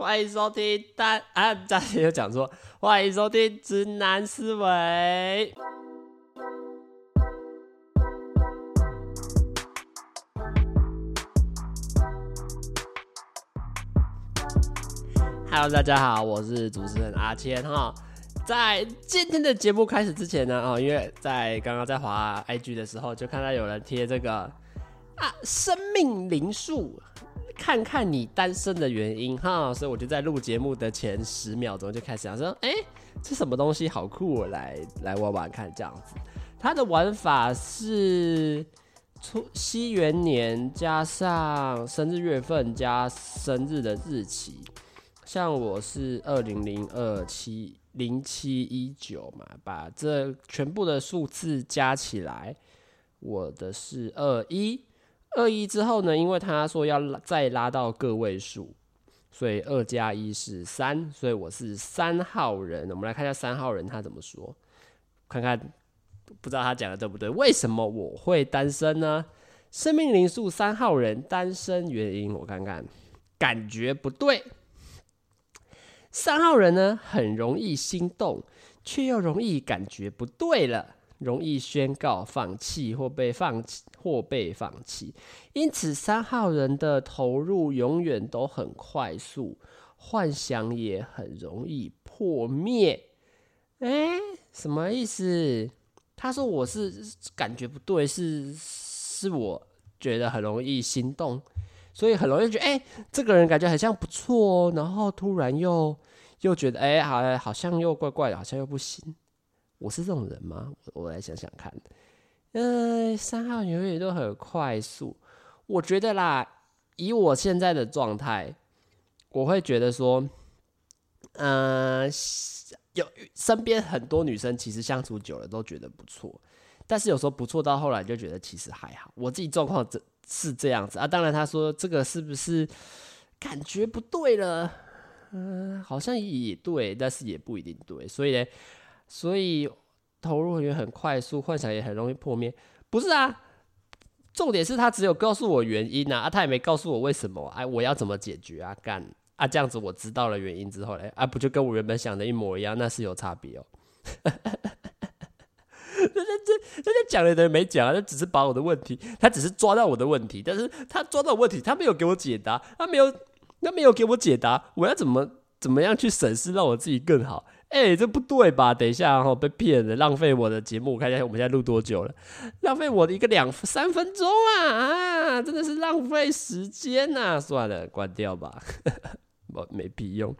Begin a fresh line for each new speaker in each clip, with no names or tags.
欢迎收听单啊，嘉欣又讲错，欢迎收听直男思维。Hello，大家好，我是主持人阿谦哈。在今天的节目开始之前呢，哦，因为在刚刚在滑 IG 的时候，就看到有人贴这个啊，生命灵数。看看你单身的原因哈，所以我就在录节目的前十秒钟就开始想说，哎、这什么东西好酷，来来玩玩看这样子。它的玩法是出西元年加上生日月份加生日的日期，像我是二零零二七零七一九嘛，把这全部的数字加起来，我的是二一。二一之后呢，因为他说要再拉到个位数，所以二加一是三，所以我是三号人。我们来看一下三号人他怎么说，看看不知道他讲的对不对？为什么我会单身呢？生命灵数三号人单身原因，我看看，感觉不对。三号人呢，很容易心动，却又容易感觉不对了。容易宣告放弃或被放弃或被放弃，因此三号人的投入永远都很快速，幻想也很容易破灭。诶，什么意思？他说我是感觉不对，是是我觉得很容易心动，所以很容易觉得诶，这个人感觉好像不错哦，然后突然又又觉得诶，好好像又怪怪的，好像又不行。我是这种人吗？我来想想看。呃，三号永远都很快速。我觉得啦，以我现在的状态，我会觉得说，呃，有身边很多女生其实相处久了都觉得不错，但是有时候不错到后来就觉得其实还好。我自己状况这是这样子啊。当然他说这个是不是感觉不对了？嗯、好像也对，但是也不一定对。所以呢。所以投入也很快速，幻想也很容易破灭。不是啊，重点是他只有告诉我原因啊，啊，他也没告诉我为什么，哎，我要怎么解决啊？干啊，这样子我知道了原因之后嘞，啊，不就跟我原本想的一模一样？那是有差别哦。这这人家讲了等于没讲啊，他只是把我的问题，他只是抓到我的问题，但是他抓到问题，他没有给我解答，他没有，他没有给我解答，我要怎么怎么样去审视，让我自己更好？哎、这不对吧？等一下哈，被骗了，浪费我的节目。我看一下我们现在录多久了？浪费我的一个两三分钟啊啊！真的是浪费时间呐、算了，关掉吧，我没屁用。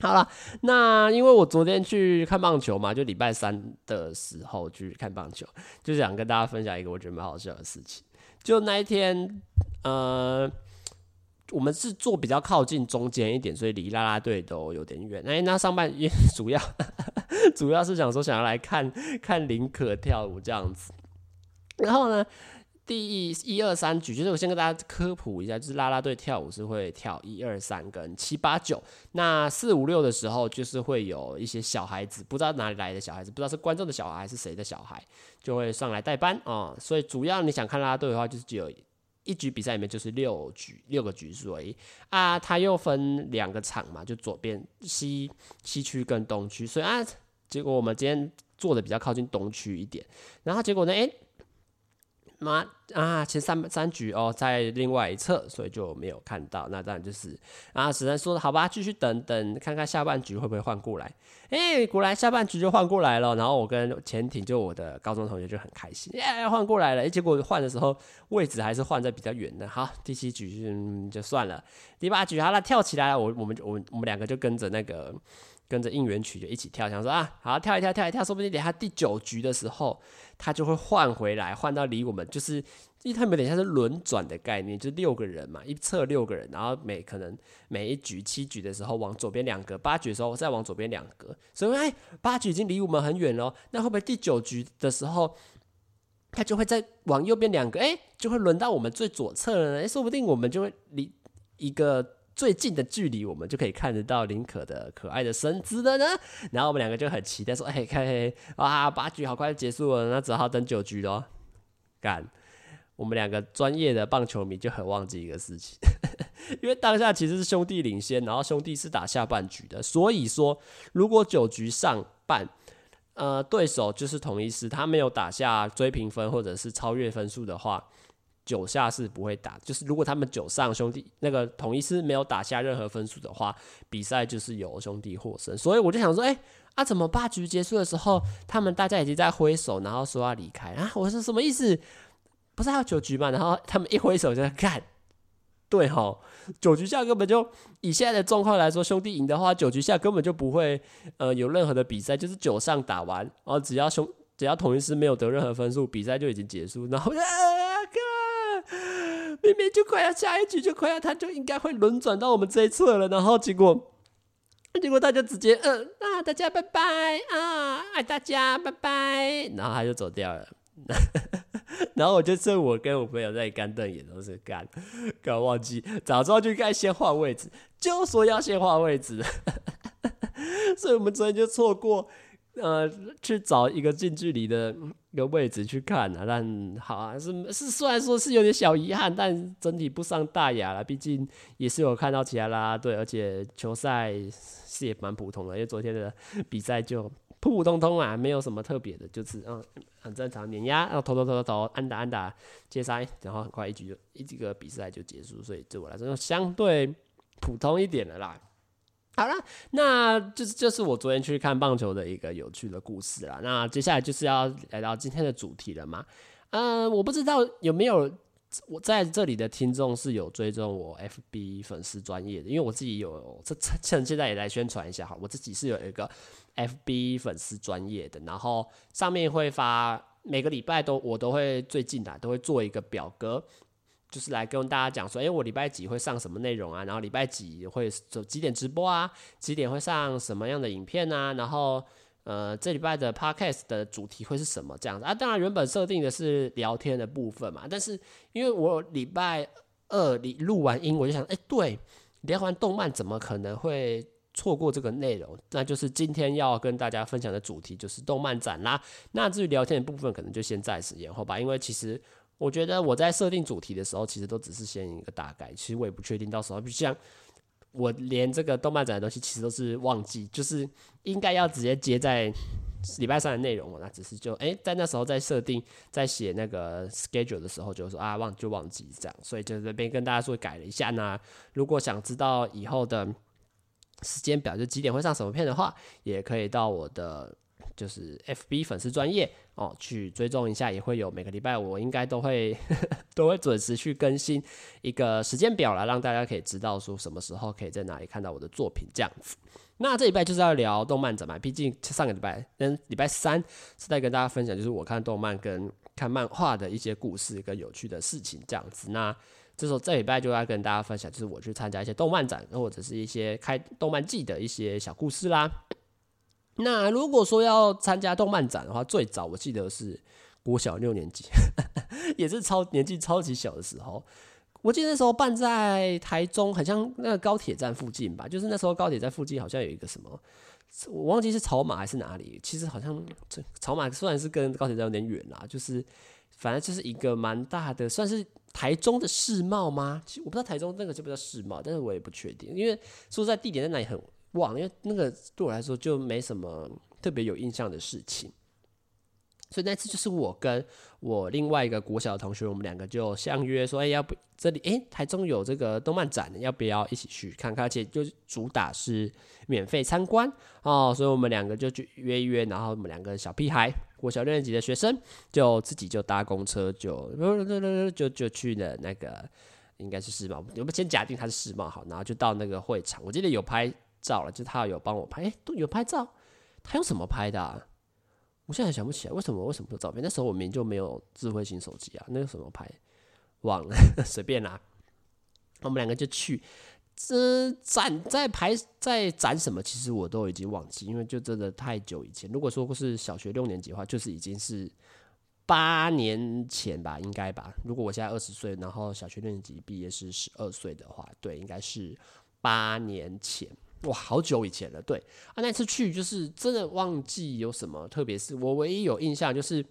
好了，那因为我昨天去看棒球嘛，就礼拜三的时候去看棒球，就想跟大家分享一个我觉得蛮好笑的事情。就那一天，呃。我们是坐比较靠近中间一点，所以离啦啦队都有点远。哎，那上半 夜主要 主要是想说想要来看看林可跳舞这样子。然后呢，第一一二三局，就是我先跟大家科普一下，就是啦啦队跳舞是会跳一二三跟七八九。那四五六的时候，就是会有一些小孩子，不知道哪里来的小孩子，不知道是观众的小孩还是谁的小孩，就会上来代班啊、所以主要你想看啦啦队的话，就是只有。一局比赛里面就是六局六个局数而已啊，它又分两个场嘛，就左边西西区跟东区，所以啊，结果我们今天坐的比较靠近东区一点，然后结果呢，哎。妈啊，前三三局哦，在另外一侧，所以就没有看到。那当然就是啊，只能说好吧，继续等等，看看下半局会不会换过来。哎，果然下半局就换过来了。然后我跟潜艇，就我的高中同学就很开心，耶，换过来了。哎，结果换的时候位置还是换在比较远的。好，第七局，嗯，就算了。第八局好了，跳起来了，我我们我我们两个就跟着那个。跟着应援曲就一起跳，想说啊，好跳一跳，跳一跳，说不定等下第九局的时候，他就会换回来，换到离我们就是，因为他们等下是轮转的概念，就六个人嘛，一侧六个人，然后每可能每一局七局的时候往左边两格，八局的时候再往左边两格，所以哎，八局已经离我们很远了，那会不会第九局的时候，他就会再往右边两格，哎，就会轮到我们最左侧了呢？哎，说不定我们就会离一个。最近的距离，我们就可以看得到林可的可爱的身姿了呢。然后我们两个就很期待说：“哎，看，啊，八局好快就结束了，那只好等九局喽。”干，我们两个专业的棒球迷就很忘记一个事情，因为当下其实是兄弟领先，然后兄弟是打下半局的，所以说如果九局上半，呃，对手就是统一狮，他没有打下追平分或者是超越分数的话，九下是不会打。就是如果他们九上兄弟那个统一是没有打下任何分数的话，比赛就是由兄弟获胜。所以我就想说，哎，啊，怎么八局结束的时候，他们大家已经在挥手，然后说要离开啊？我说什么意思？不是还有九局吗？然后他们一挥手就在干。对哈，九局下根本就以现在的状况来说，兄弟赢的话，九局下根本就不会呃有任何的比赛，就是九上打完，然后只要兄只要同一狮没有得任何分数，比赛就已经结束。然后啊，哥，明明就快要下一局就快要，他就应该会轮转到我们这一侧了，然后结果结果他就直接嗯啊大家拜拜啊爱大家拜拜，然后他就走掉了。然后我就趁我跟我朋友在干瞪眼，都是干，搞忘记早知道就该先换位置，就说要先换位置，所以我们昨天就错过，呃，去找一个近距离的一个位置去看啊。但好啊，是是虽然说是有点小遗憾，但整体不伤大雅了。毕竟也是有看到其他啦，对，而且球赛是也蛮普通的，因为昨天的比赛就。普普通通啊，没有什么特别的，就是嗯，很正常，碾压，然后投投投投投，安打安打接杀，然后很快一局就一几个比赛就结束，所以对我来说就相对普通一点的啦。好了，那就是就是我昨天去看棒球的一个有趣的故事了。那接下来就是要来到今天的主题了嘛？嗯、呃，我不知道有没有我在这里的听众是有追踪我 FB 粉丝专业的，因为我自己有这趁现在也来宣传一下哈，我自己是有一个。FB 粉丝专业的，然后上面会发每个礼拜都我都会最近啊都会做一个表格，就是来跟大家讲说，哎，我礼拜几会上什么内容啊？然后礼拜几会走几点直播啊？几点会上什么样的影片啊？然后呃，这礼拜的 Podcast 的主题会是什么这样子啊？当然原本设定的是聊天的部分嘛，但是因为我礼拜二你录完音，我就想，哎，对，聊完动漫怎么可能会？错过这个内容，那就是今天要跟大家分享的主题就是动漫展啦。那至于聊天的部分，可能就先暂时延后吧。因为其实我觉得我在设定主题的时候，其实都只是先一个大概。其实我也不确定到时候，像我连这个动漫展的东西，其实都是忘记，就是应该要直接接在礼拜三的内容。那只是就哎，在那时候在设定在写那个 schedule 的时候，就说啊忘就忘记这样，所以就这边跟大家说改了一下。那如果想知道以后的。时间表就几点会上什么片的话，也可以到我的就是 FB 粉丝专业哦去追踪一下，也会有每个礼拜我应该都会呵 呵都会准时去更新一个时间表来让大家可以知道说什么时候可以在哪里看到我的作品这样子。那这礼拜就是要聊动漫展嘛，毕竟上个礼拜跟礼拜三是在跟大家分享就是我看动漫跟看漫画的一些故事跟有趣的事情这样子。那这时候这礼拜就要跟大家分享，就是我去参加一些动漫展，或者是一些开动漫季的一些小故事啦。那如果说要参加动漫展的话，最早我记得是国小六年级，也是超年纪超级小的时候。我记得那时候办在台中，好像那个高铁站附近吧。就是那时候高铁站附近好像有一个什么，我忘记是草马还是哪里。其实好像这草马虽然是跟高铁站有点远啦，就是反正就是一个蛮大的，算是。台中的世贸吗？其实我不知道台中那个叫不叫世贸，但是我也不确定，因为说实在地点在哪里很忘，因为那个对我来说就没什么特别有印象的事情。所以那次就是我跟我另外一个国小的同学，我们两个就相约说，哎，要不这里哎，台中有这个动漫展，要不要一起去看看？而且就主打是免费参观哦，所以我们两个就去约一约，然后我们两个小屁孩，国小六年级的学生，就自己就搭公车就就就去了那个应该是世贸，我们先假定它是世贸好，然后就到那个会场，我记得有拍照了，就他有帮我拍，哎，都有拍照，他用什么拍的啊？我现在想不起来为什么为什么有照片？那时候我明就没有智慧型手机啊，那个什么拍忘了，随便啦。我们两个就去，这展在拍在展什么？其实我都已经忘记，因为就真的太久以前。如果说是小学六年级的话，就是已经是八年前吧，应该吧。如果我现在二十岁，然后小学六年级毕业是十二岁的话，对，应该是八年前。哇，好久以前了，对啊，那次去就是真的忘记有什么特别是。我唯一有印象就是，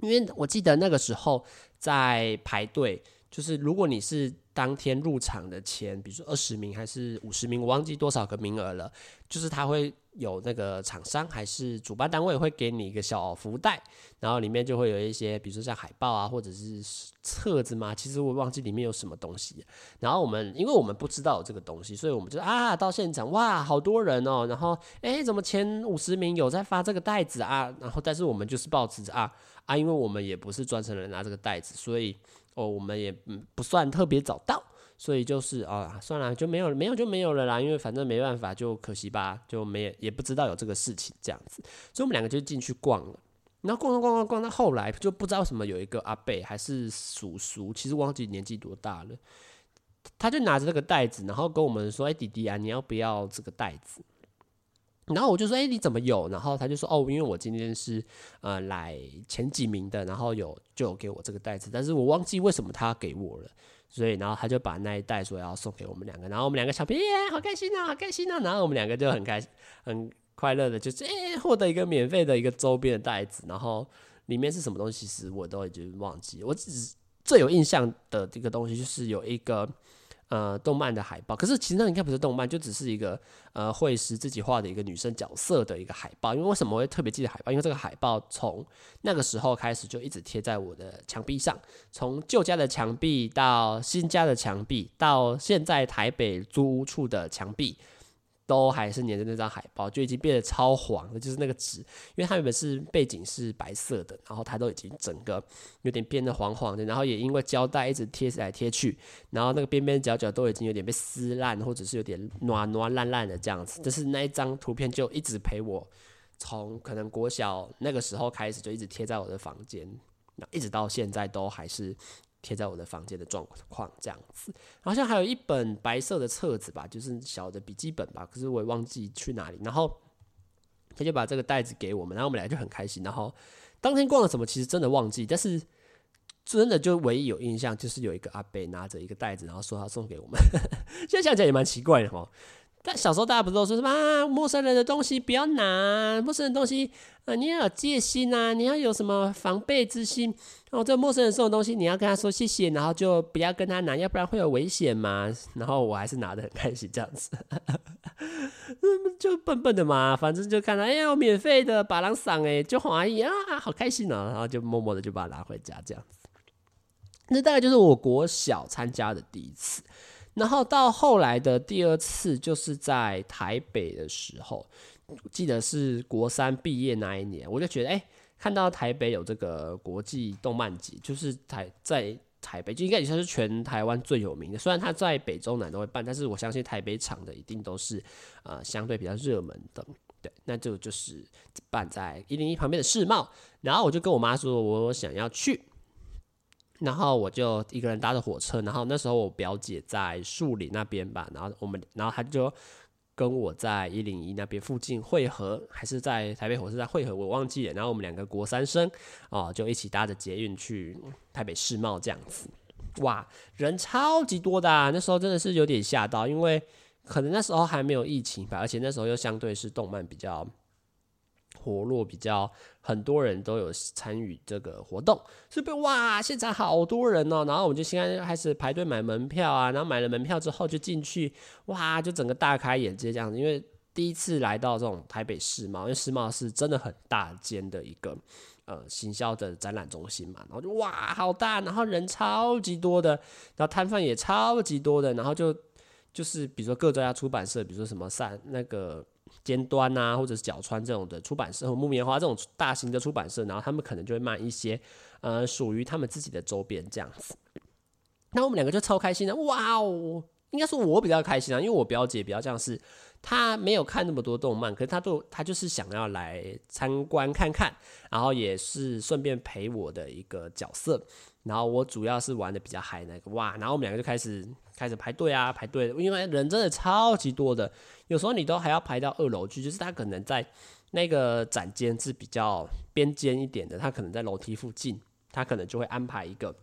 因为我记得那个时候在排队，就是如果你是当天入场的前，比如说二十名还是五十名，我忘记多少个名额了。就是他会有那个厂商还是主办单位会给你一个小福袋，然后里面就会有一些，比如说像海报啊，或者是册子嘛。其实我忘记里面有什么东西。然后我们因为我们不知道这个东西，所以我们就啊到现场哇，好多人哦。然后诶，怎么前五十名有在发这个袋子啊？然后但是我们就是抱持着啊啊，因为我们也不是专程人拿这个袋子，所以。哦，我们也不算特别早到，所以就是啊，算了，就没有没有就没有了啦，因为反正没办法，就可惜吧，就没也不知道有这个事情这样子，所以我们两个就进去逛了，然后逛逛逛逛逛到后来就不知道什么有一个阿伯还是叔叔，其实忘记年纪多大了，他就拿着这个袋子，然后跟我们说：“哎，弟弟啊，你要不要这个袋子？”然后我就说：“哎，你怎么有？”然后他就说：“哦，因为我今天是呃来前几名的，然后有就有给我这个袋子，但是我忘记为什么他给我了，所以然后他就把那一袋说要送给我们两个，然后我们两个小朋友，好开心啊，好开心啊！然后我们两个就很开心、很快乐的，就是哎获得一个免费的一个周边的袋子，然后里面是什么东西，其实我都已经忘记，我只最有印象的这个东西就是有一个。”呃，动漫的海报，可是其实那应该不是动漫，就只是一个呃绘师自己画的一个女生角色的一个海报。因为为什么会特别记得海报？因为这个海报从那个时候开始就一直贴在我的墙壁上，从旧家的墙壁到新家的墙壁，到现在台北租屋处的墙壁。都还是粘着那张海报，就已经变得超黄了。就是那个纸，因为它原本是背景是白色的，然后它都已经整个有点变得黄黄的，然后也因为胶带一直贴来贴去，然后那个边边角角都已经有点被撕烂，或者是有点暖暖烂烂的这样子。就是那一张图片就一直陪我，从可能国小那个时候开始就一直贴在我的房间，那一直到现在都还是。贴在我的房间的状况这样子，好像还有一本白色的册子吧，就是小的笔记本吧，可是我也忘记去哪里。然后他就把这个袋子给我们，然后我们俩就很开心。然后当天逛了什么，其实真的忘记，但是真的就唯一有印象，就是有一个阿伯拿着一个袋子，然后说他送给我们。现在想起来也蛮奇怪的哈。但小时候大家不都说什么啊，陌生人的东西不要拿，陌生人的东西，呃，你要有戒心呐，你要有什么防备之心。哦，这陌生人送的东西，你要跟他说谢谢，然后就不要跟他拿，要不然会有危险嘛。然后我还是拿得很开心，这样子，就笨笨的嘛，反正就看到，哎呀，免费的，把狼赏哎，就怀疑啊，好开心哦，然后就默默的就把它拿回家，这样子。那大概就是我国小参加的第一次。然后到后来的第二次，就是在台北的时候，记得是国三毕业那一年，我就觉得，哎，看到台北有这个国际动漫节，就是台在台北就应该也算是全台湾最有名的。虽然它在北中南都会办，但是我相信台北场的一定都是呃相对比较热门的。对，那就就是办在一零一旁边的世贸，然后我就跟我妈说，我想要去。然后我就一个人搭着火车，然后那时候我表姐在树林那边吧，然后我们，然后她就跟我在一零一那边附近汇合，还是在台北火车站汇合，我忘记了。然后我们两个国三生哦，就一起搭着捷运去台北世贸这样子。哇，人超级多的，那时候真的是有点吓到，因为可能那时候还没有疫情吧，而且那时候又相对是动漫比较。活络比较，很多人都有参与这个活动，是不？哇，现场好多人哦！然后我们就现在开始排队买门票啊，然后买了门票之后就进去，哇，就整个大开眼界这样子。因为第一次来到这种台北世贸，因为世贸是真的很大间的一个呃行销的展览中心嘛，然后就哇，好大，然后人超级多的，然后摊贩也超级多的，然后就就是比如说各家出版社，比如说什么三那个。尖端啊，或者是角川这种的出版社，或木棉花这种大型的出版社，然后他们可能就会卖一些呃属于他们自己的周边这样子。那我们两个就超开心的，哇哦！应该说我比较开心啊，因为我表姐比较像是她没有看那么多动漫，可是她都她就是想要来参观看看，然后也是顺便陪我的一个角色。然后我主要是玩的比较嗨那个哇，然后我们两个就开始开始排队啊排队，因为人真的超级多的，有时候你都还要排到二楼去，就是他可能在那个展间是比较边间一点的，他可能在楼梯附近，他可能就会安排一个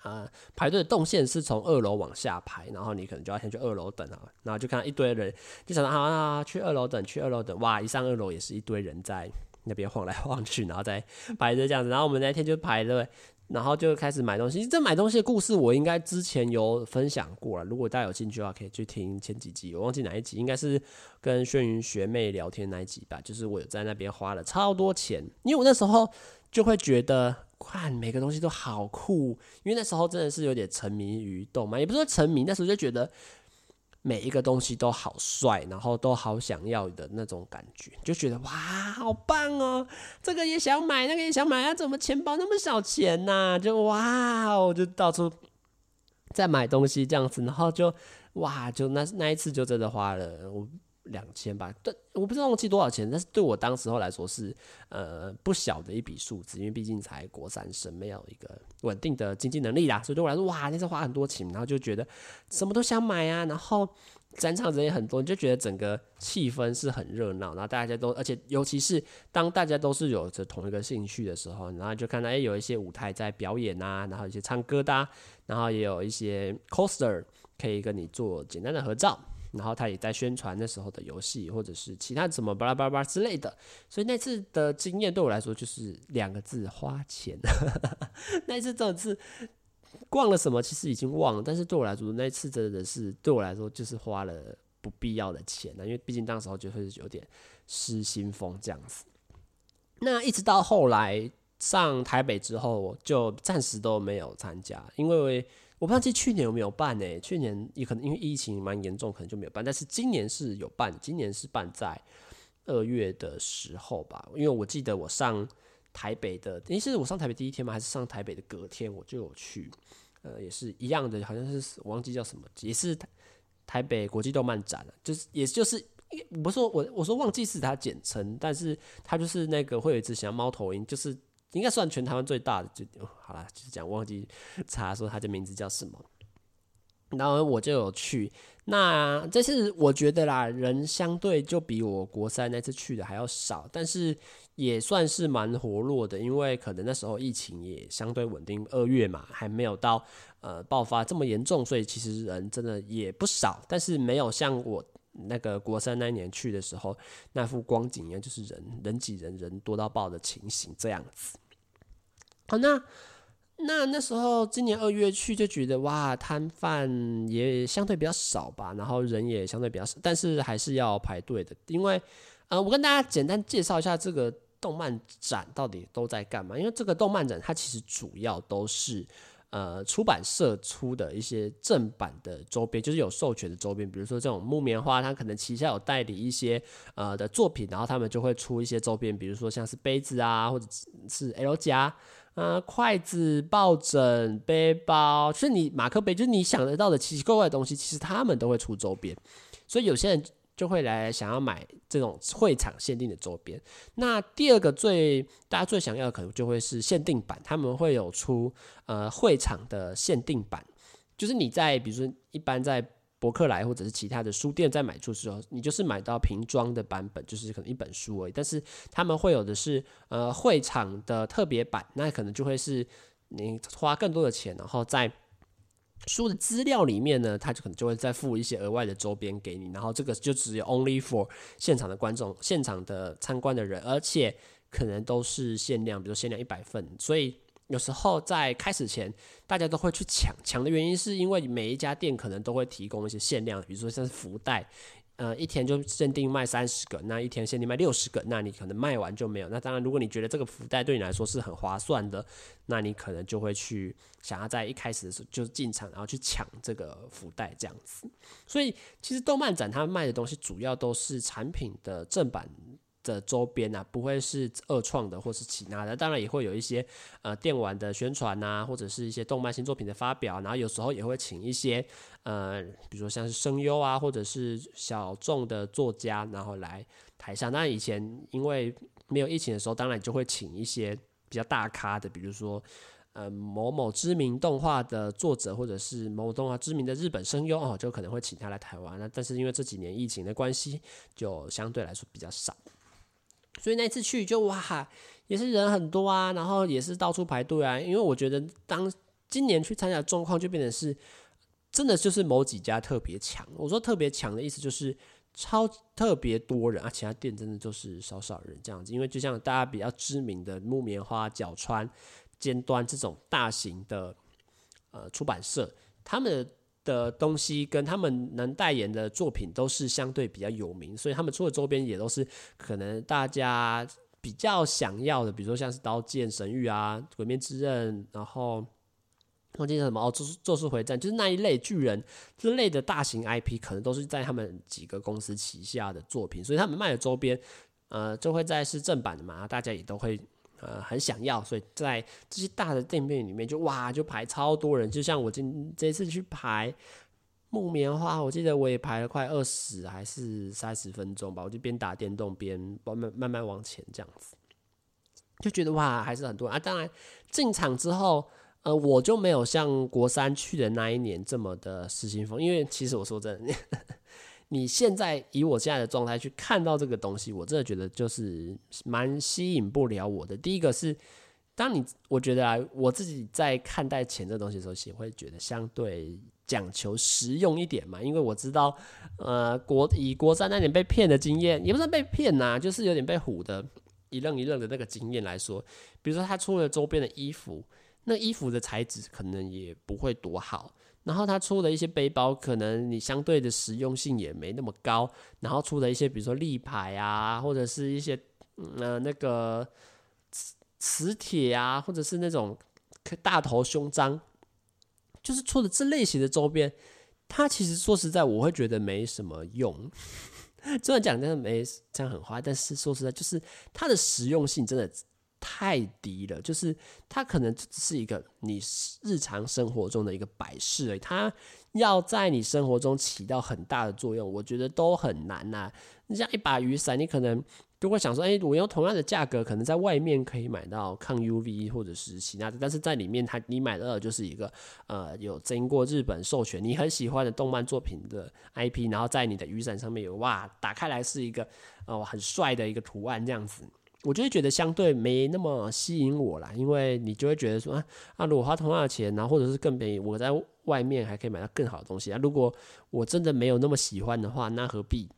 啊、排队的动线是从二楼往下排，然后你可能就要先去二楼等啊，然后就看到一堆人，就想到啊，去二楼等去二楼等，哇一上二楼也是一堆人在那边晃来晃去，然后再排队这样子，然后我们那天就排了。然后就开始买东西。这买东西的故事我应该之前有分享过了，如果大家有兴趣的话，可以去听前几集，我忘记哪一集，应该是跟轩云学妹聊天那一集吧。就是我有在那边花了超多钱，因为我那时候就会觉得，看每个东西都好酷，因为那时候真的是有点沉迷于动漫，也不是说沉迷，那时候就觉得。每一个东西都好帅，然后都好想要的那种感觉，就觉得哇，好棒哦！这个也想买，那个也想买啊！怎么钱包那么少钱呐、就哇，我就到处在买东西这样子，然后就哇，就那那一次就真的花了我。两千吧，对，我不知道忘记多少钱，但是对我当时候来说是呃不小的一笔数字，因为毕竟才国三生，没有一个稳定的经济能力啦，所以对我来说，哇，那是花很多钱，然后就觉得什么都想买啊，然后展场人也很多，你就觉得整个气氛是很热闹，然后大家都，而且尤其是当大家都是有着同一个兴趣的时候，然后就看到哎有一些舞台在表演啊，然后一些唱歌的啊，然后也有一些 coster 可以跟你做简单的合照。然后他也在宣传那时候的游戏，或者是其他什么巴拉巴拉之类的，所以那次的经验对我来说就是两个字：花钱。那一次真的是逛了什么，其实已经忘了，但是对我来说，那次真的是对我来说就是花了不必要的钱了，因为毕竟当时候就会有点失心疯这样子。那一直到后来上台北之后，就暂时都没有参加，因为。我不知道去年有没有办呢？去年也可能因为疫情蛮严重，可能就没有办。但是今年是有办，今年是办在二月的时候吧。因为我记得我上台北的，诶，是我上台北第一天吗？还是上台北的隔天我就有去？呃，也是一样的，好像是我忘记叫什么，也是台北国际动漫展了。就是，也就是，我不是说我我说忘记是它简称，但是它就是那个会有一只像猫头鹰，就是。应该算全台湾最大的，就好了，就是讲忘记查说它的名字叫什么，然后我就有去。那这次我觉得啦，人相对就比我国三那次去的还要少，但是也算是蛮活络的，因为可能那时候疫情也相对稳定，二月嘛还没有到呃爆发这么严重，所以其实人真的也不少，但是没有像我那个国三那年去的时候那副光景一样，就是人人挤人，人多到爆的情形这样子。好，那那那时候今年二月去就觉得哇，摊贩也相对比较少吧，然后人也相对比较少，但是还是要排队的，因为呃，我跟大家简单介绍一下这个动漫展到底都在干嘛，因为这个动漫展它其实主要都是。呃，出版社出的一些正版的周边，就是有授权的周边，比如说这种木棉花，它可能旗下有代理一些呃的作品，然后他们就会出一些周边，比如说像是杯子啊，或者是 L 夹，啊，筷子、抱枕、背包，是你马克杯，就是你想得到的奇奇怪怪的东西，其实他们都会出周边，所以有些人。就会来想要买这种会场限定的周边。那第二个最大家最想要的可能就会是限定版，他们会有出呃会场的限定版，就是你在比如说一般在博客来或者是其他的书店在买书的时候，你就是买到瓶装的版本，就是可能一本书而已。但是他们会有的是呃会场的特别版，那可能就会是你花更多的钱，然后在。书的资料里面呢，他就可能就会再附一些额外的周边给你，然后这个就只有 only for 现场的观众、现场的参观的人，而且可能都是限量，比如限量一百份，所以有时候在开始前，大家都会去抢。抢的原因是因为每一家店可能都会提供一些限量，比如说像是福袋。呃，一天就限定卖三十个，那一天限定卖六十个，那你可能卖完就没有。那当然，如果你觉得这个福袋对你来说是很划算的，那你可能就会去想要在一开始的时候就进场，然后去抢这个福袋这样子。所以，其实动漫展他卖的东西主要都是产品的正版的周边啊，不会是二创的或是其他的。当然也会有一些呃电玩的宣传呐，或者是一些动漫新作品的发表，然后有时候也会请一些呃，比如说像是声优啊，或者是小众的作家，然后来台上。那以前因为没有疫情的时候，当然就会请一些比较大咖的，比如说呃某某知名动画的作者，或者是某某动画知名的日本声优哦，就可能会请他来台湾。那但是因为这几年疫情的关系，就相对来说比较少。所以那次去就哇，也是人很多啊，然后也是到处排队啊。因为我觉得当今年去参加的状况就变成是，真的就是某几家特别强。我说特别强的意思就是超特别多人啊，其他店真的就是少少人这样子。因为就像大家比较知名的木棉花、角川尖端这种大型的呃出版社，他们的的东西跟他们能代言的作品都是相对比较有名，所以他们出的周边也都是可能大家比较想要的，比如说像是《刀剑神域》啊，《鬼灭之刃》，然后忘记叫什么哦，咒术咒术回战，就是那一类巨人之类的大型 IP，可能都是在他们几个公司旗下的作品，所以他们卖的周边，呃，就会在是正版的嘛，大家也都会。呃，很想要，所以在这些大的店面里面就，哇，就排超多人。就像我今这次去排木棉花，我记得我也排了快二十还是三十分钟吧。我就边打电动边慢慢慢慢往前这样子，就觉得哇，还是很多人啊。当然进场之后，呃，我就没有像国三去的那一年这么的失心疯，因为其实我说真的。你现在以我现在的状态去看到这个东西，我真的觉得就是蛮吸引不了我的。第一个是，当你我觉得啊，我自己在看待钱这东西的时候，也会觉得相对讲求实用一点嘛。因为我知道，呃，国以国三那点被骗的经验，也不是被骗呐，就是有点被唬的一愣一愣的那个经验来说，比如说他出了周边的衣服，那衣服的材质可能也不会多好。然后他出的一些背包，可能你相对的实用性也没那么高。然后出的一些，比如说立牌啊，或者是一些呃那个磁磁铁啊，或者是那种大头胸章，就是出的这类型的周边，它其实说实在，我会觉得没什么用。虽然讲真的没这样很坏，但是说实在，就是它的实用性真的。太低了，就是它可能只是一个你日常生活中的一个摆饰而已，它要在你生活中起到很大的作用，我觉得都很难呐、你像一把雨伞，你可能都会想说，哎，我用同样的价格，可能在外面可以买到抗 UV 或者是其他的，但是在里面它你买到的就是一个呃有经过日本授权，你很喜欢的动漫作品的 IP，然后在你的雨伞上面有哇，打开来是一个哦很帅的一个图案这样子。我就会觉得相对没那么吸引我啦，因为你就会觉得说啊，啊，如果花同样的钱，然后或者是更便宜，我在外面还可以买到更好的东西啊。如果我真的没有那么喜欢的话，那何必？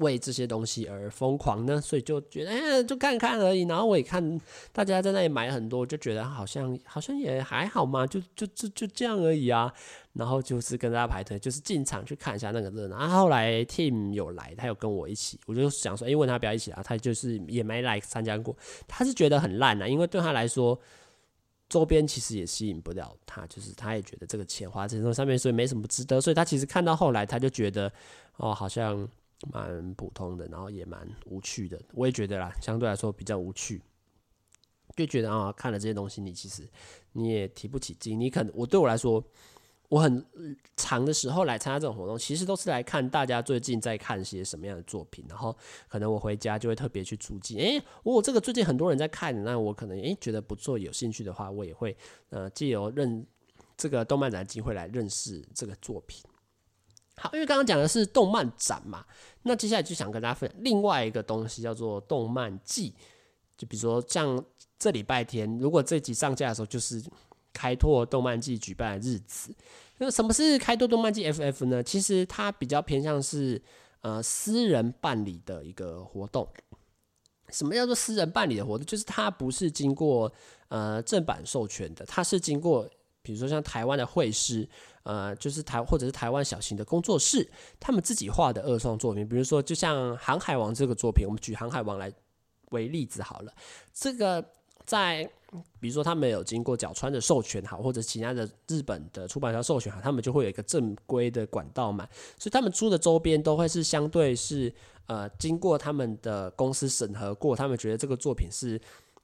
为这些东西而疯狂呢，所以就觉得，哎、就看看而已。然后我也看大家在那里买很多，就觉得好像好像也还好嘛，就就就就这样而已啊。然后就是跟大家排队，就是进场去看一下那个热闹。然后后来 Tim 有来，他有跟我一起，我就想说，哎、欸，问他不要一起啊，他就是也没来参加过。他是觉得很烂啊，因为对他来说，周边其实也吸引不了他，就是他也觉得这个钱花在这上面，所以没什么值得。所以他其实看到后来，他就觉得，哦，好像。蛮普通的，然后也蛮无趣的。我也觉得啦，相对来说比较无趣，就觉得啊，看了这些东西，你其实你也提不起劲。你可能我对我来说，我很长的时候来参加这种活动，其实都是来看大家最近在看些什么样的作品。然后可能我回家就会特别去出镜，诶，我这个最近很多人在看，那我可能诶觉得不错，有兴趣的话，我也会呃借由认这个动漫展的机会来认识这个作品。好，因为刚刚讲的是动漫展嘛，那接下来就想跟大家分享另外一个东西，叫做动漫季。就比如说像这礼拜天，如果这集上架的时候，就是开拓动漫季举办的日子。那什么是开拓动漫季 FF 呢？其实它比较偏向是呃私人办理的一个活动。什么叫做私人办理的活动？就是它不是经过呃正版授权的，它是经过。比如说像台湾的会师，呃，就是台或者是台湾小型的工作室，他们自己画的二创作品，比如说就像《航海王》这个作品，我们举《航海王》来为例子好了。这个在比如说他们有经过角川的授权好，或者其他的日本的出版商授权好，他们就会有一个正规的管道嘛，所以他们出的周边都会是相对是呃经过他们的公司审核过，他们觉得这个作品是。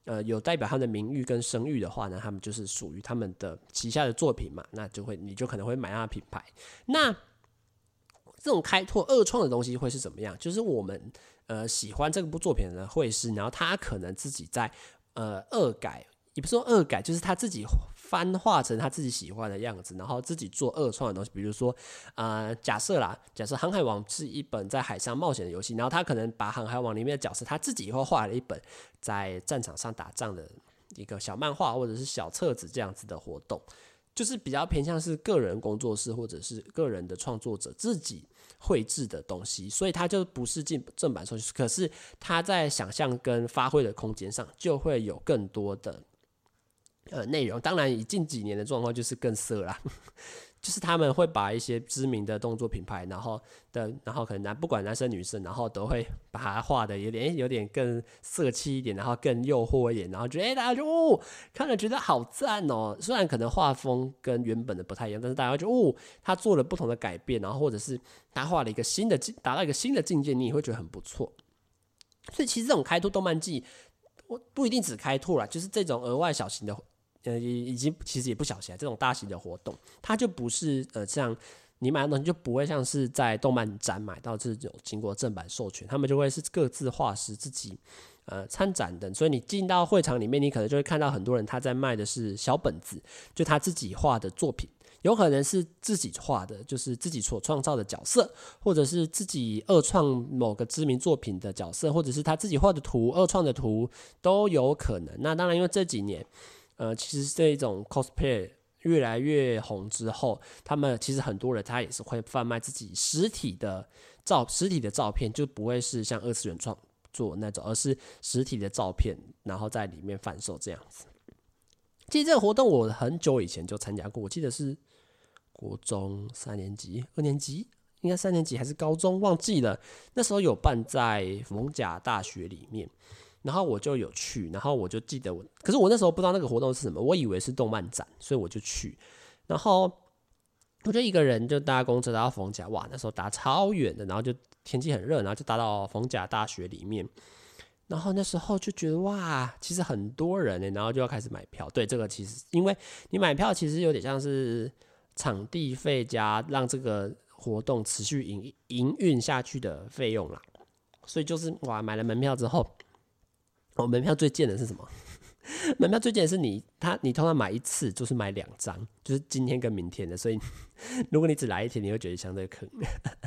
呃，有代表他的名誉跟声誉的话呢，他们就是属于他们的旗下的作品嘛，那就会你就可能会买他的品牌。那这种开拓二创的东西会是怎么样？就是我们呃喜欢这部作品的会是，然后他可能自己在呃恶改。也不是说恶改，就是他自己翻画成他自己喜欢的样子，然后自己做二创的东西。比如说，呃，假设啦，假设《航海王》是一本在海上冒险的游戏，然后他可能把《航海王》里面的角色他自己以后画了一本在战场上打仗的一个小漫画或者是小册子这样子的活动，就是比较偏向是个人工作室或者是个人的创作者自己绘制的东西，所以他就不是进正版授权，可是他在想象跟发挥的空间上就会有更多的。呃内容。当然，以近几年的状况就是更色啦。就是他们会把一些知名的动作品牌，然后的，然后可能男不管男生女生，然后都会 把它画的有点，有点更色气一点，然后更诱惑一点，然后觉得哎，大家就哦，看了觉得好赞哦。虽然可能画风跟原本的不太一样，但是大家就哦，他做了不同的改变，然后或者是他画了一个新的境，达到一个新的境界，你也会觉得很不错。所以其实这种开拓动漫季，我不一定只开拓啦，就是这种额外小型的。呃，已经其实也不小心啊，这种大型的活动，它就不是呃，像你买的东西就不会像是在动漫展买到这种经过正版授权，他们就会是各自画师自己呃参展的，所以你进到会场里面，你可能就会看到很多人他在卖的是小本子，就他自己画的作品，有可能是自己画的，就是自己所创造的角色，或者是自己二创某个知名作品的角色，或者是他自己画的图，二创的图都有可能。那当然，因为这几年。呃，其实这种 cosplay 越来越红之后，他们其实很多人他也是会贩卖自己实体的照实体的照片，就不会是像二次元创作那种，而是实体的照片，然后在里面贩售这样子。其实这个活动我很久以前就参加过，我记得是国中三年级、二年级，应该三年级还是高中，忘记了。那时候有办在逢甲大学里面。然后我就有去，然后我就记得我，可是我那时候不知道那个活动是什么，我以为是动漫展，所以我就去。然后我就一个人就搭公车搭到逢甲，哇，那时候搭超远的，然后就天气很热，然后就搭到逢甲大学里面。然后那时候就觉得哇，其实很多人呢，然后就要开始买票。对，这个其实因为你买票其实有点像是场地费加让这个活动持续营营运下去的费用啦，所以就是哇，买了门票之后。哦，门票最贱的是什么？门票最贱的是你他你通常买一次就是买两张，就是今天跟明天的，所以 如果你只来一天，你会觉得相对坑，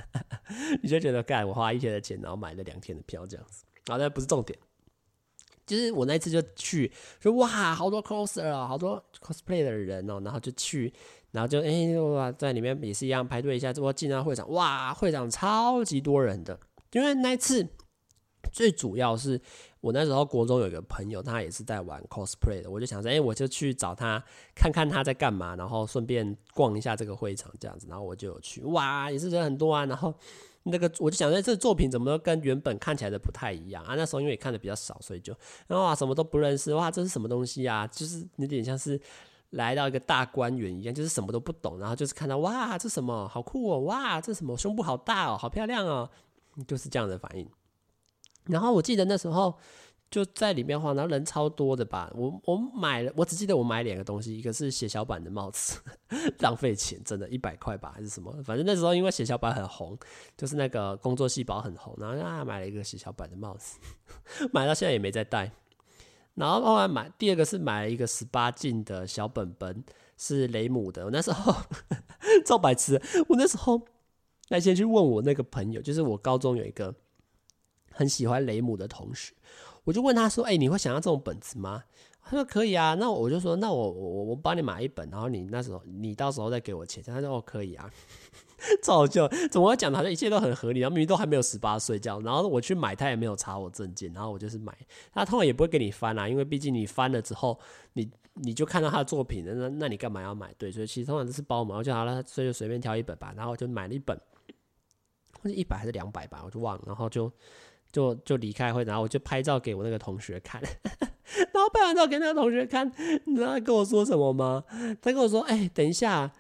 你就觉得干我花一天的钱，然后买了两天的票这样子。然后那不是重点，就是我那一次就去，说哇，好多 coser 啊，好多 cosplay 的人哦，然后就去，然后就哎哇，在里面也是一样排队一下，之后进到会场，哇，会场超级多人的，因为那一次最主要是。我那时候国中有一个朋友，他也是在玩 cosplay 的，我就想说，哎、我就去找他看看他在干嘛，然后顺便逛一下这个会场这样子，然后我就有去，哇，也是人很多啊，然后那个我就想说，这个作品怎么跟原本看起来的不太一样啊？那时候因为看的比较少，所以就哇，什么都不认识，哇，这是什么东西啊？就是有点像是来到一个大观园一样，就是什么都不懂，然后就是看到哇，这什么好酷哦，哇，这什么胸部好大哦，好漂亮哦，就是这样的反应。然后我记得那时候就在里面晃，然后人超多的吧。我我买了，我只记得我买两个东西，一个是血小板的帽子，浪费钱，真的，一百块吧还是什么？反正那时候因为血小板很红，就是那个工作细胞很红，然后啊买了一个血小板的帽子，买到现在也没再戴。然后后来买第二个是买了一个十八禁的小本本，是雷姆的。我那时候 超白痴，我那时候那先去问我那个朋友，就是我高中有一个。很喜欢雷姆的同学，我就问他说：“哎、你会想要这种本子吗？”他说：“可以啊。”那我就说：“那我我我帮你买一本，然后你那时候你到时候再给我钱。”他说：“哦，可以啊。”照旧，怎么讲的好像一切都很合理？然后明明都还没有十八岁这样，然后我去买，他也没有查我证件，然后我就是买。他通常也不会给你翻啊，因为毕竟你翻了之后，你你就看到他的作品，那那你干嘛要买？对，所以其实通常都是包嘛。我就好了，所以就随便挑一本吧。然后就买了一本，或者一百还是两百吧，我就忘了。然后就。就就离开会，然后我就拍照给我那个同学看，然后拍完照给那个同学看，你知道他跟我说什么吗？他跟我说：“哎、等一下，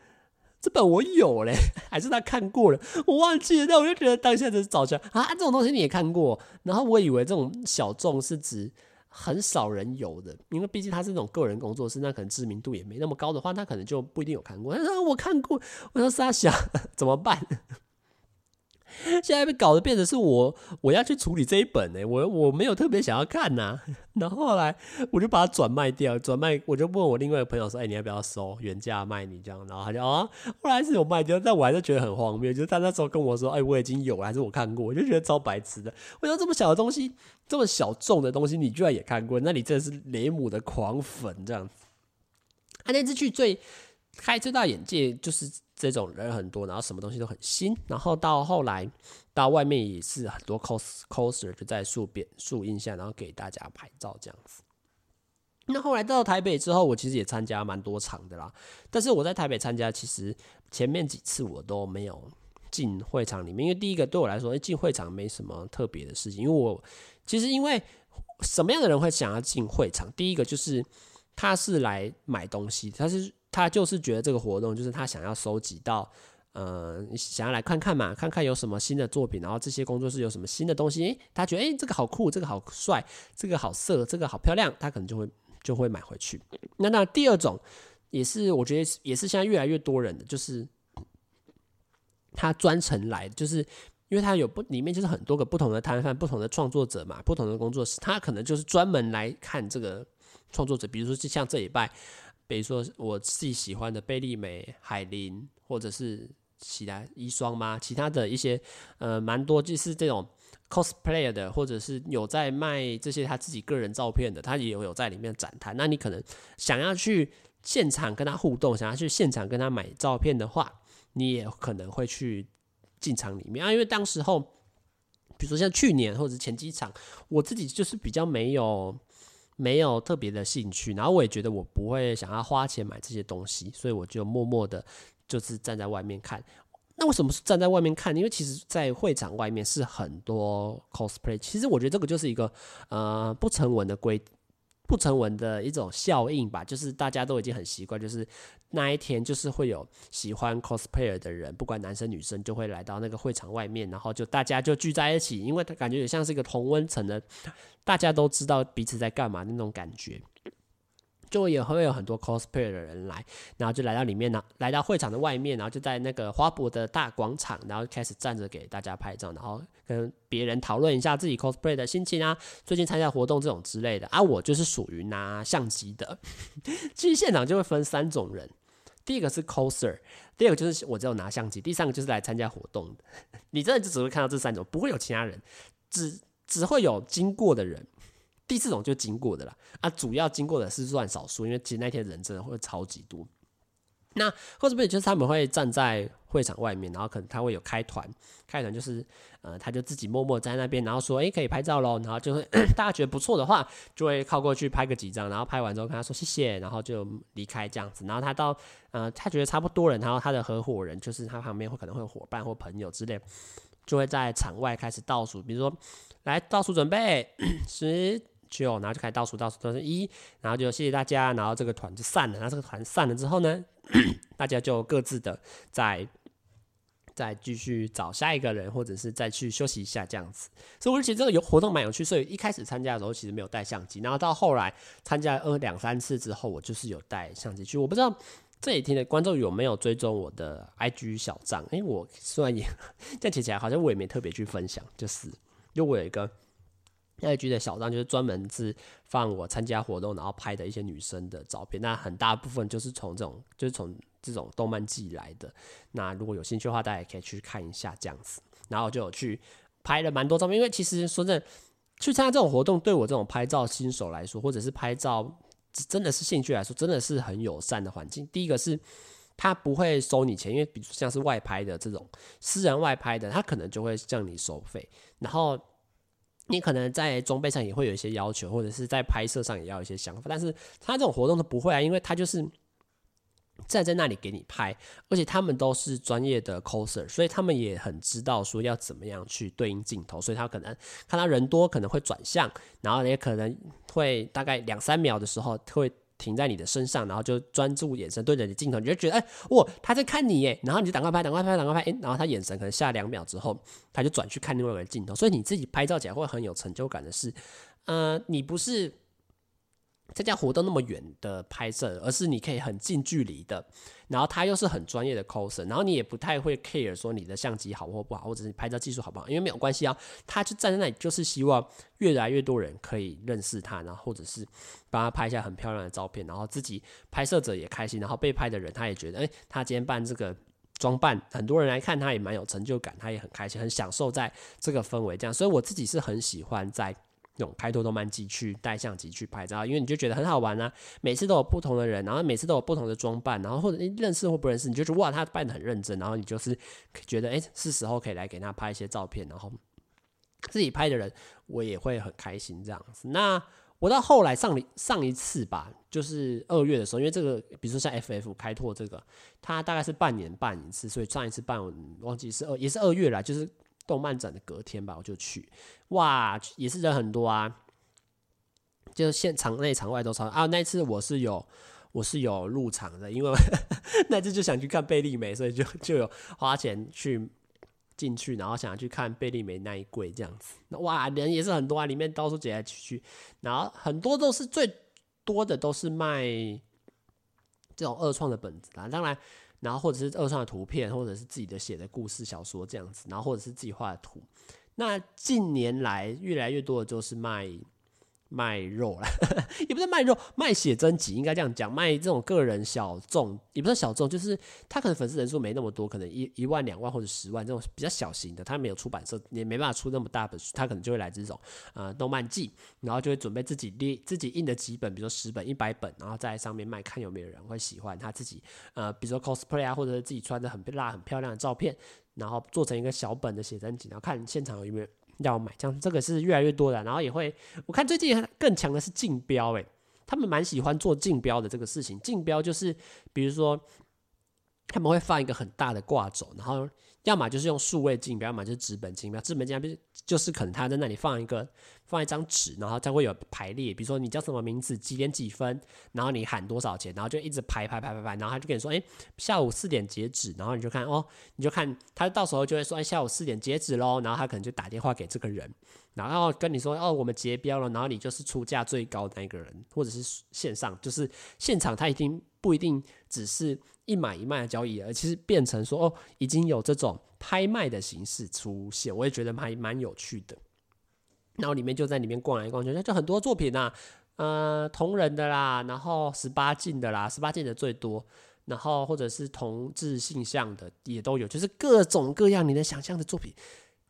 这本我有嘞，还是他看过了，我忘记了。”但我就觉得当下就是找出来啊，这种东西你也看过。然后我以为这种小众是指很少人有的，因为毕竟他是那种个人工作室，那可能知名度也没那么高的话，他可能就不一定有看过。他说我看过，我说傻小怎么办？现在被搞得变成是我我要去处理这一本呢、我我没有特别想要看呐、然后后来我就把它转卖掉，转卖我就问我另外一个朋友说，哎、你要不要收原价卖你这样？然后他就啊，后来是有卖掉，但我还是觉得很荒谬，就是他那时候跟我说，哎、我已经有了，还是我看过，我就觉得超白痴的。我说这么小的东西，这么小众的东西，你居然也看过？那你真的是雷姆的狂粉这样子。他那次去最开最大眼界就是。这种人很多，然后什么东西都很新，然后到后来到外面也是很多 cos coser 就在树边树荫下，然后给大家拍照这样子。那后来到台北之后，我其实也参加蛮多场的啦。但是我在台北参加，其实前面几次我都没有进会场里面，因为第一个对我来说，进会场没什么特别的事情。因为我其实因为什么样的人会想要进会场？第一个就是他是来买东西，他是他就是觉得这个活动就是他想要收集到。呃，想要来看看嘛，看看有什么新的作品，然后这些工作室有什么新的东西，诶，他觉得诶，这个好酷，这个好帅，这个好色，这个好漂亮，他可能就会就会买回去。那那第二种也是我觉得也是现在越来越多人的，就是他专程来，就是因为他有不里面就是很多个不同的摊贩、不同的创作者嘛，不同的工作室，他可能就是专门来看这个创作者，比如说就像这礼拜，比如说我自己喜欢的贝利美、海林，或者是。其他一双吗？其他的一些呃，蛮多就是这种 cosplayer 的，或者是有在卖这些他自己个人照片的，他也有有在里面展摊。那你可能想要去现场跟他互动，想要去现场跟他买照片的话，你也可能会去进场里面啊。因为当时候，比如说像去年或者前几场，我自己就是比较没有没有特别的兴趣，然后我也觉得我不会想要花钱买这些东西，所以我就默默的。就是站在外面看，那为什么是站在外面看？因为其实，在会场外面是很多 cosplay。其实我觉得这个就是一个呃不成文的规，不成文的一种效应吧。就是大家都已经很习惯，就是那一天就是会有喜欢 cosplay 的人，不管男生女生，就会来到那个会场外面，然后就大家就聚在一起，因为他感觉也像是一个同温层的，大家都知道彼此在干嘛那种感觉。就也会有很多 cosplay 的人来，然后就来到里面呢，来到会场的外面，然后就在那个花博的大广场，然后开始站着给大家拍照，然后跟别人讨论一下自己 cosplay 的心情啊，最近参加活动这种之类的啊。我就是属于拿相机的。其实现场就会分三种人，第一个是 coser，第二个就是我只有拿相机，第三个就是来参加活动的。你真的就只会看到这三种，不会有其他人，只只会有经过的人。第四种就经过的啦，啊，主要经过的是算少数，因为其实那天人真的会超级多。那或者不就是他们会站在会场外面，然后可能他会有开团，开团就是呃，他就自己默默在那边，然后说，诶、可以拍照喽，然后就会 大家觉得不错的话，就会靠过去拍个几张，然后拍完之后跟他说谢谢，然后就离开这样子。然后他到呃，他觉得差不多人，然后他的合伙人就是他旁边会可能会有伙伴或朋友之类，就会在场外开始倒数，比如说来倒数准备 十。就然后就开始倒数，倒数都是一，然后就谢谢大家，然后这个团就散了。然后这个团散了之后呢，大家就各自的再再继续找下一个人，或者是再去休息一下这样子。所以我觉得这个有活动蛮有趣，所以一开始参加的时候其实没有带相机，然后到后来参加二两三次之后，我就是有带相机去。我不知道这几天的观众有没有追踪我的 IG 小账？哎，我虽然也这样写起来好像我也没特别去分享，就是因为我有一个。IG 的小账就是专门是放我参加活动然后拍的一些女生的照片，那很大部分就是从这种就是从这种动漫寄来的。那如果有兴趣的话，大家也可以去看一下这样子。然后就有去拍了蛮多照片，因为其实说真的，去参加这种活动对我这种拍照新手来说，或者是拍照真的是兴趣来说，真的是很友善的环境。第一个是他不会收你钱，因为比如像是外拍的这种私人外拍的，他可能就会向你收费，然后。你可能在装备上也会有一些要求，或者是在拍摄上也要一些想法，但是他这种活动都不会啊，因为他就是站在那里给你拍，而且他们都是专业的 coser，所以他们也很知道说要怎么样去对应镜头，所以他可能看到人多可能会转向，然后也可能会大概两三秒的时候会。停在你的身上，然后就专注眼神对着你镜头，你就觉得哎，哇，他在看你耶，然后你就赶快拍，赶快拍，赶快拍，哎，然后他眼神可能下两秒之后，他就转去看另外一个镜头，所以你自己拍照起来会很有成就感的是，呃，你不是。参加活动那么远的拍摄，而是你可以很近距离的，然后他又是很专业的 coser，然后你也不太会 care 说你的相机好或不好，或者是你拍照技术好不好，因为没有关系啊。他就站在那里，就是希望越来越多人可以认识他，然后或者是帮他拍一下很漂亮的照片，然后自己拍摄者也开心，然后被拍的人他也觉得，诶，他今天办这个装扮，很多人来看他也蛮有成就感，他也很开心，很享受在这个氛围这样，所以我自己是很喜欢在。用开拓动漫机去带相机去拍照，因为你就觉得很好玩啊。每次都有不同的人，然后每次都有不同的装扮，然后或者认识或不认识，你就觉得哇，他扮得很认真，然后你就是觉得哎，是时候可以来给他拍一些照片，然后自己拍的人我也会很开心这样子。那我到后来上上一次吧，就是二月的时候，因为这个，比如说像 FF 开拓这个，它大概是半年办一次，所以上一次办我忘记是二也是二月来，就是动漫展的隔天吧，我就去，哇，也是人很多啊，就是现场内场外都超啊。那次我是有我是有入场的，因为 那次就想去看贝利美，所以就就有花钱去。进去，然后想要去看贝利美那一柜这样子，那哇，人也是很多啊，里面到处挤来挤去，然后很多都是最多的都是卖这种二创的本子啦，当然，然后或者是二创的图片，或者是自己的写的故事小说这样子，然后或者是自己画的图。那近年来越来越多的就是卖。卖肉啦，也不是卖肉，卖写真集，应该这样讲，卖这种个人小众，也不是小众，就是他可能粉丝人数没那么多，可能一一万、两万或者十万这种比较小型的，他没有出版社，也没办法出那么大本书，他可能就会来这种呃动漫季，然后就会准备自己列自己印的几本，比如说十本、一百本，然后在上面卖，看有没有人会喜欢他自己呃，比如说 cosplay 啊，或者是自己穿的很辣、很漂亮的照片，然后做成一个小本的写真集，然后看现场有没有。要买这样，这个是越来越多的，然后也会，我看最近更强的是竞标，哎，他们蛮喜欢做竞标的这个事情。竞标就是，比如说，他们会放一个很大的挂轴，然后。要么就是用数位竞标，要么就是纸本竞标。纸本竞标就是可能他在那里放一个放一张纸，然后再会有排列，比如说你叫什么名字，几点几分，然后你喊多少钱，然后就一直排排排排排，然后他就跟你说，哎，下午四点截止，然后你就看哦，你就看他到时候就会说，哎，下午四点截止喽，然后他可能就打电话给这个人，然后跟你说，哦，我们结标了，然后你就是出价最高的那个人，或者是线上，就是现场他已经不一定只是。一买一卖的交易，而其实变成说哦，已经有这种拍卖的形式出现，我也觉得还蛮有趣的。然后里面就在里面逛来逛去，就很多作品啊，呃，同人的啦，然后十八禁的啦，十八禁的最多，然后或者是同志性向的也都有，就是各种各样你能想象的作品。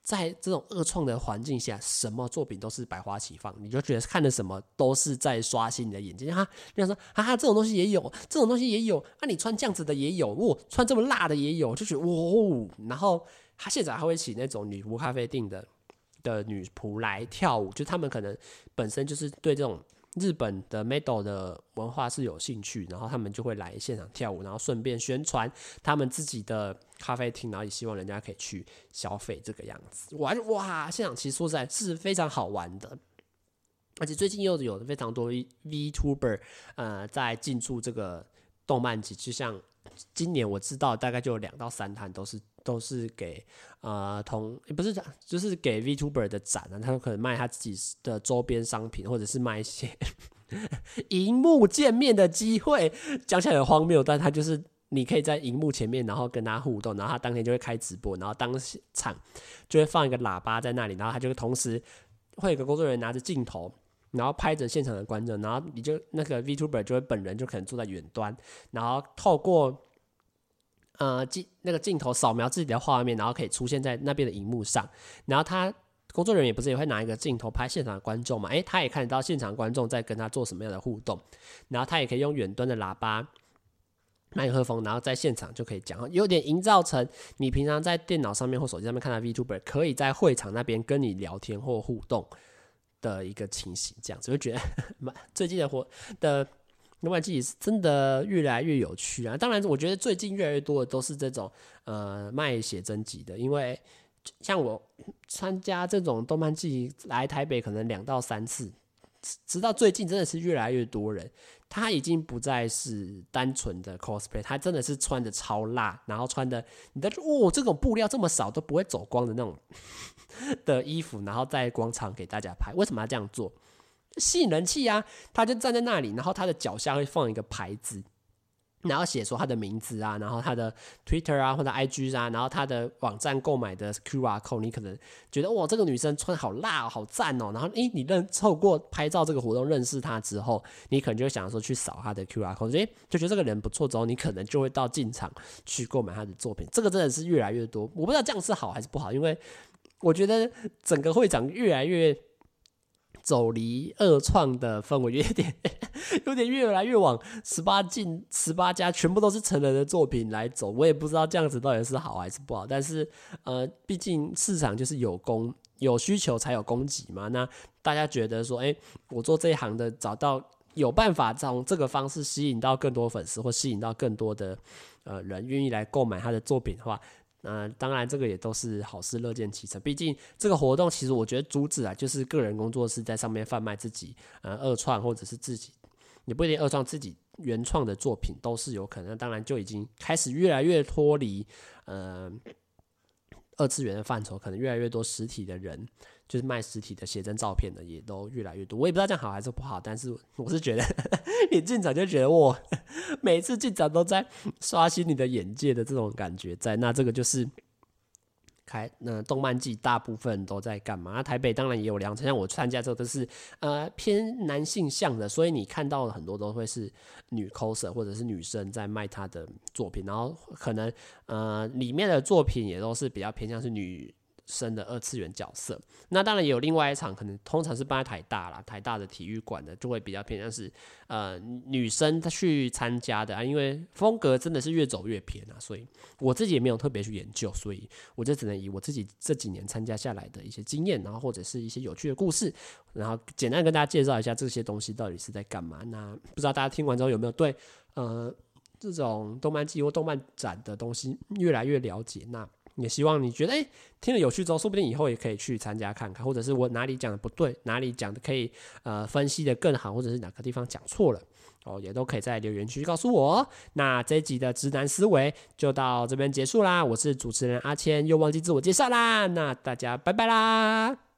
在这种恶创的环境下，什么作品都是百花齐放，你就觉得看的什么都是在刷新你的眼睛哈。你想说，哈哈，这种东西也有，这种东西也有，啊，你穿这样子的也有，哇，穿这么辣的也有，就觉得哇。然后他现在还会请那种女仆咖啡店的的女仆来跳舞，就他们可能本身就是对这种。日本的 metal 的文化是有兴趣，然后他们就会来现场跳舞，然后顺便宣传他们自己的咖啡厅，然后也希望人家可以去消费这个样子。玩哇，现场其实说实在是非常好玩的，而且最近又有非常多 VTuber 呃在进驻这个动漫节，就像今年我知道大概就有两到三摊都是。都是给呃同不是就是给 VTuber 的展啊，他们可能卖他自己的周边商品，或者是卖一些 荧幕见面的机会。讲起来很荒谬，但他就是你可以在荧幕前面，然后跟他互动，然后他当天就会开直播，然后当场就会放一个喇叭在那里，然后他就同时会有个工作人员拿着镜头，然后拍着现场的观众，然后你就那个 VTuber 就会本人就可能坐在远端，然后透过。呃，镜那个镜头扫描自己的画面，然后可以出现在那边的荧幕上。然后他工作人员不是也会拿一个镜头拍现场的观众嘛？诶，他也看得到现场观众在跟他做什么样的互动。然后他也可以用远端的喇叭、麦克风，然后在现场就可以讲，有点营造成你平常在电脑上面或手机上面看到 VTuber 可以在会场那边跟你聊天或互动的一个情形，这样子会觉得 最近的活的。动漫季是真的越来越有趣啊！当然，我觉得最近越来越多的都是这种呃卖写真集的，因为像我参加这种动漫季来台北可能两到三次，直到最近真的是越来越多人，他已经不再是单纯的 cosplay，他真的是穿的超辣，然后穿的你的哦这种布料这么少都不会走光的那种 的衣服，然后在广场给大家拍，为什么要这样做？吸引人气啊！他就站在那里，然后他的脚下会放一个牌子，然后写说他的名字啊，然后他的 Twitter 啊或者 IG 啊，然后他的网站购买的 QR code，你可能觉得哇，这个女生穿好辣哦，好赞哦。然后诶，你认透过拍照这个活动认识她之后，你可能就会想说去扫她的 QR code，诶，就觉得这个人不错之后，你可能就会到进场去购买她的作品。这个真的是越来越多，我不知道这样是好还是不好，因为我觉得整个会场越来越。走离二创的氛围有点，有点越来越往十八禁、十八加全部都是成人的作品来走。我也不知道这样子到底是好还是不好。但是，呃，毕竟市场就是有供有需求才有供给嘛。那大家觉得说，哎，我做这一行的，找到有办法从这个方式吸引到更多粉丝，或吸引到更多的呃人愿意来购买他的作品的话，那、当然这个也都是好事，乐见其成。毕竟这个活动其实我觉得主旨啊，就是个人工作室在上面贩卖自己呃二创或者是自己，也不一定二创自己原创的作品都是有可能。当然就已经开始越来越脱离呃。二次元的范畴，可能越来越多实体的人，就是卖实体的写真照片的，也都越来越多。我也不知道这样好还是不好，但是我是觉得，你进场就觉得我 每次进场都在刷新你的眼界的这种感觉在，那这个就是。开那动漫季大部分都在干嘛？台北当然也有两场，像我参加之后都是呃偏男性向的，所以你看到的很多都会是女 coser 或者是女生在卖她的作品，然后可能呃里面的作品也都是比较偏向是女。生的二次元角色，那当然也有另外一场，可能通常是办在台大啦，台大的体育馆的就会比较偏向是呃女生她去参加的啊，因为风格真的是越走越偏啊，所以我自己也没有特别去研究，所以我就只能以我自己这几年参加下来的一些经验，然后或者是一些有趣的故事，然后简单跟大家介绍一下这些东西到底是在干嘛。那不知道大家听完之后有没有对呃这种动漫季或动漫展的东西越来越了解？那。也希望你觉得诶、听了有趣之后，说不定以后也可以去参加看看，或者是我哪里讲的不对，哪里讲的可以呃分析的更好，或者是哪个地方讲错了哦，也都可以在留言区告诉我。那这一集的直男思维就到这边结束啦，我是主持人阿谦，又忘记自我介绍啦，那大家拜拜啦。